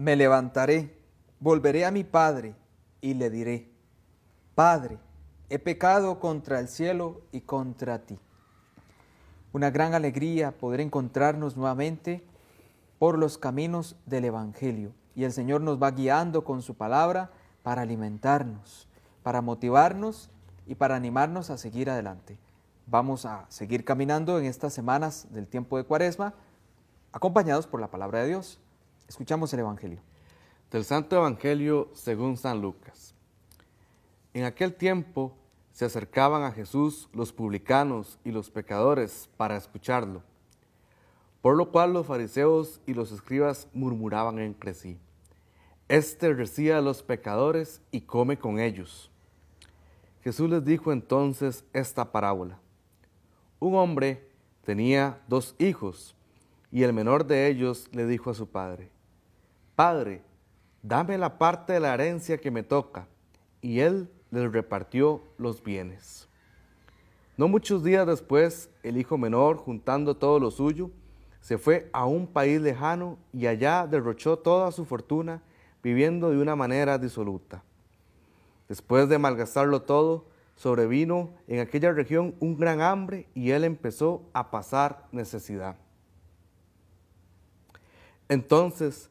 Me levantaré, volveré a mi Padre y le diré, Padre, he pecado contra el cielo y contra ti. Una gran alegría poder encontrarnos nuevamente por los caminos del Evangelio. Y el Señor nos va guiando con su palabra para alimentarnos, para motivarnos y para animarnos a seguir adelante. Vamos a seguir caminando en estas semanas del tiempo de Cuaresma, acompañados por la palabra de Dios. Escuchamos el Evangelio. Del Santo Evangelio según San Lucas. En aquel tiempo se acercaban a Jesús los publicanos y los pecadores para escucharlo, por lo cual los fariseos y los escribas murmuraban entre sí. Este recibe a los pecadores y come con ellos. Jesús les dijo entonces esta parábola. Un hombre tenía dos hijos y el menor de ellos le dijo a su padre, Padre, dame la parte de la herencia que me toca. Y él les repartió los bienes. No muchos días después, el hijo menor, juntando todo lo suyo, se fue a un país lejano y allá derrochó toda su fortuna viviendo de una manera disoluta. Después de malgastarlo todo, sobrevino en aquella región un gran hambre y él empezó a pasar necesidad. Entonces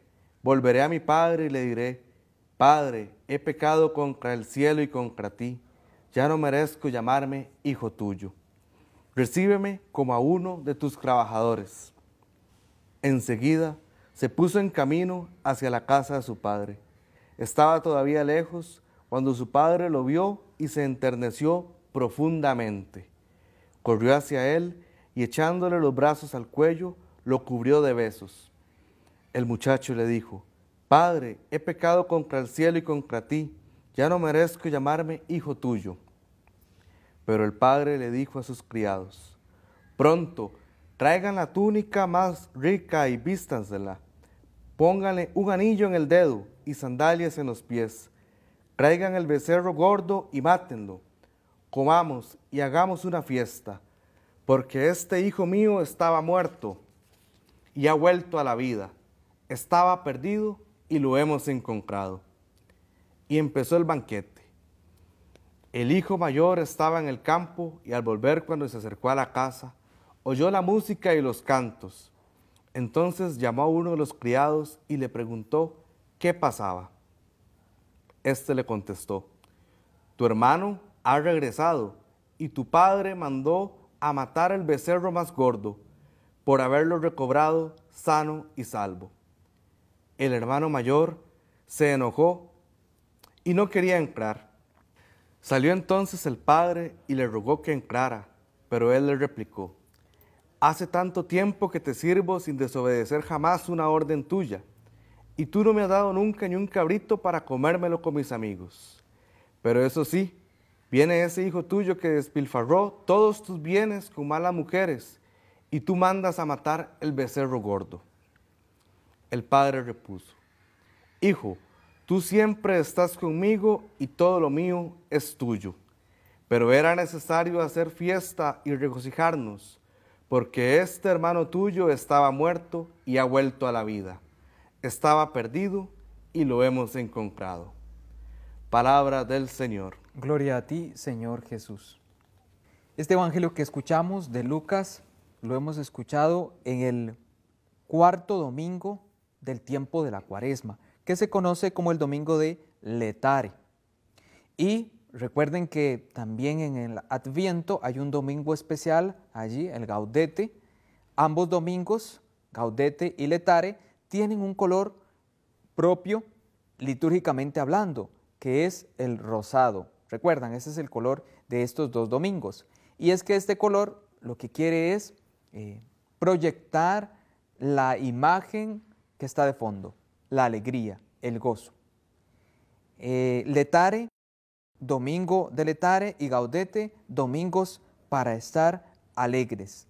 volveré a mi padre y le diré, Padre, he pecado contra el cielo y contra ti, ya no merezco llamarme hijo tuyo. Recíbeme como a uno de tus trabajadores. Enseguida se puso en camino hacia la casa de su padre. Estaba todavía lejos cuando su padre lo vio y se enterneció profundamente. Corrió hacia él y echándole los brazos al cuello, lo cubrió de besos. El muchacho le dijo, Padre, he pecado contra el cielo y contra ti, ya no merezco llamarme hijo tuyo. Pero el padre le dijo a sus criados, Pronto, traigan la túnica más rica y vístansela. Pónganle un anillo en el dedo y sandalias en los pies. Traigan el becerro gordo y mátenlo. Comamos y hagamos una fiesta, porque este hijo mío estaba muerto y ha vuelto a la vida. Estaba perdido y lo hemos encontrado. Y empezó el banquete. El hijo mayor estaba en el campo y al volver cuando se acercó a la casa, oyó la música y los cantos. Entonces llamó a uno de los criados y le preguntó qué pasaba. Este le contestó, tu hermano ha regresado y tu padre mandó a matar el becerro más gordo por haberlo recobrado sano y salvo el hermano mayor se enojó y no quería entrar. Salió entonces el padre y le rogó que entrara, pero él le replicó, Hace tanto tiempo que te sirvo sin desobedecer jamás una orden tuya, y tú no me has dado nunca ni un cabrito para comérmelo con mis amigos. Pero eso sí, viene ese hijo tuyo que despilfarró todos tus bienes con malas mujeres, y tú mandas a matar el becerro gordo. El padre repuso, Hijo, tú siempre estás conmigo y todo lo mío es tuyo. Pero era necesario hacer fiesta y regocijarnos, porque este hermano tuyo estaba muerto y ha vuelto a la vida. Estaba perdido y lo hemos encontrado. Palabra del Señor. Gloria a ti, Señor Jesús. Este Evangelio que escuchamos de Lucas lo hemos escuchado en el cuarto domingo del tiempo de la cuaresma, que se conoce como el domingo de Letare. Y recuerden que también en el Adviento hay un domingo especial allí, el Gaudete. Ambos domingos, Gaudete y Letare, tienen un color propio litúrgicamente hablando, que es el rosado. Recuerdan, ese es el color de estos dos domingos. Y es que este color lo que quiere es eh, proyectar la imagen que está de fondo, la alegría, el gozo. Eh, letare, domingo de letare y gaudete, domingos para estar alegres.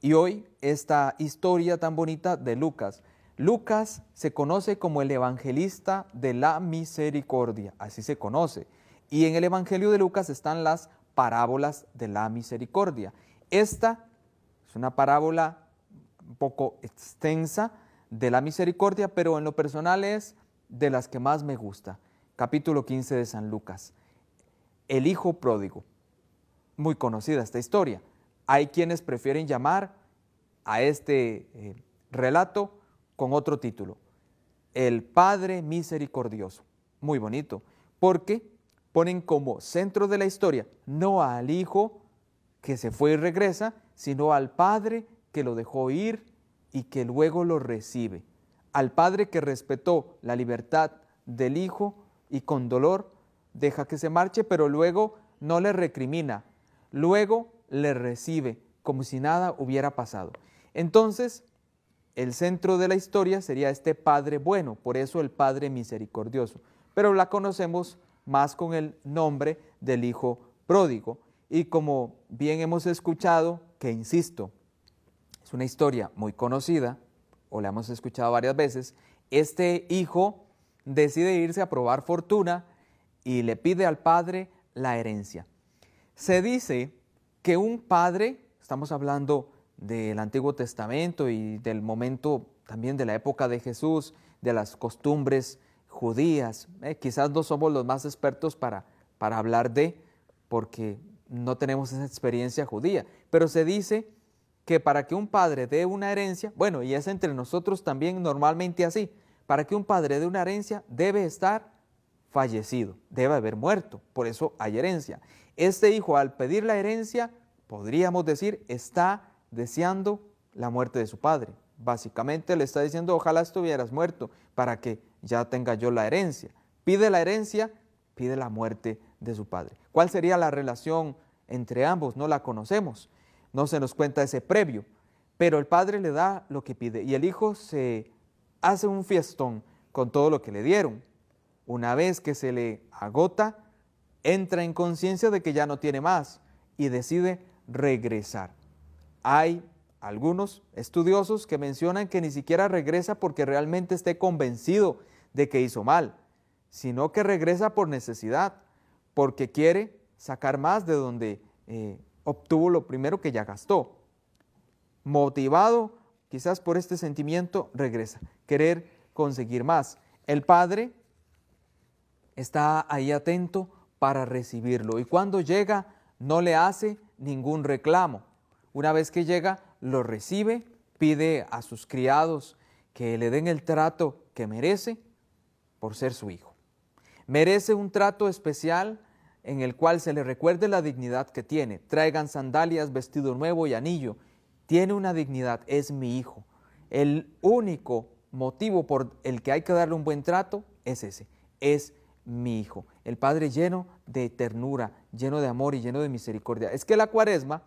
Y hoy esta historia tan bonita de Lucas. Lucas se conoce como el evangelista de la misericordia, así se conoce. Y en el Evangelio de Lucas están las parábolas de la misericordia. Esta es una parábola un poco extensa de la misericordia, pero en lo personal es de las que más me gusta. Capítulo 15 de San Lucas. El hijo pródigo. Muy conocida esta historia. Hay quienes prefieren llamar a este eh, relato con otro título. El Padre Misericordioso. Muy bonito, porque ponen como centro de la historia no al hijo que se fue y regresa, sino al Padre que lo dejó ir y que luego lo recibe. Al Padre que respetó la libertad del Hijo y con dolor deja que se marche, pero luego no le recrimina, luego le recibe como si nada hubiera pasado. Entonces, el centro de la historia sería este Padre bueno, por eso el Padre misericordioso, pero la conocemos más con el nombre del Hijo pródigo. Y como bien hemos escuchado, que insisto, es una historia muy conocida, o la hemos escuchado varias veces, este hijo decide irse a probar fortuna y le pide al padre la herencia. Se dice que un padre, estamos hablando del Antiguo Testamento y del momento también de la época de Jesús, de las costumbres judías, eh, quizás no somos los más expertos para, para hablar de, porque no tenemos esa experiencia judía, pero se dice que para que un padre dé una herencia, bueno, y es entre nosotros también normalmente así, para que un padre dé una herencia debe estar fallecido, debe haber muerto, por eso hay herencia. Este hijo al pedir la herencia, podríamos decir, está deseando la muerte de su padre. Básicamente le está diciendo, ojalá estuvieras muerto para que ya tenga yo la herencia. Pide la herencia, pide la muerte de su padre. ¿Cuál sería la relación entre ambos? No la conocemos no se nos cuenta ese previo, pero el padre le da lo que pide y el hijo se hace un fiestón con todo lo que le dieron. Una vez que se le agota, entra en conciencia de que ya no tiene más y decide regresar. Hay algunos estudiosos que mencionan que ni siquiera regresa porque realmente esté convencido de que hizo mal, sino que regresa por necesidad, porque quiere sacar más de donde eh, obtuvo lo primero que ya gastó. Motivado quizás por este sentimiento, regresa, querer conseguir más. El padre está ahí atento para recibirlo y cuando llega no le hace ningún reclamo. Una vez que llega, lo recibe, pide a sus criados que le den el trato que merece por ser su hijo. Merece un trato especial en el cual se le recuerde la dignidad que tiene. Traigan sandalias, vestido nuevo y anillo. Tiene una dignidad, es mi hijo. El único motivo por el que hay que darle un buen trato es ese, es mi hijo. El Padre lleno de ternura, lleno de amor y lleno de misericordia. Es que la cuaresma,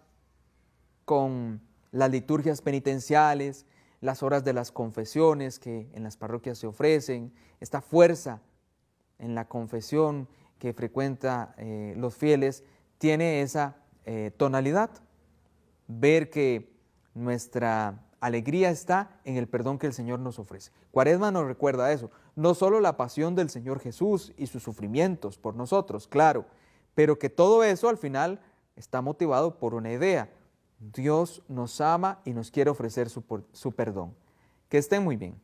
con las liturgias penitenciales, las horas de las confesiones que en las parroquias se ofrecen, esta fuerza en la confesión, que frecuenta eh, los fieles tiene esa eh, tonalidad. Ver que nuestra alegría está en el perdón que el Señor nos ofrece. Cuaresma nos recuerda eso, no solo la pasión del Señor Jesús y sus sufrimientos por nosotros, claro, pero que todo eso al final está motivado por una idea. Dios nos ama y nos quiere ofrecer su, su perdón. Que estén muy bien.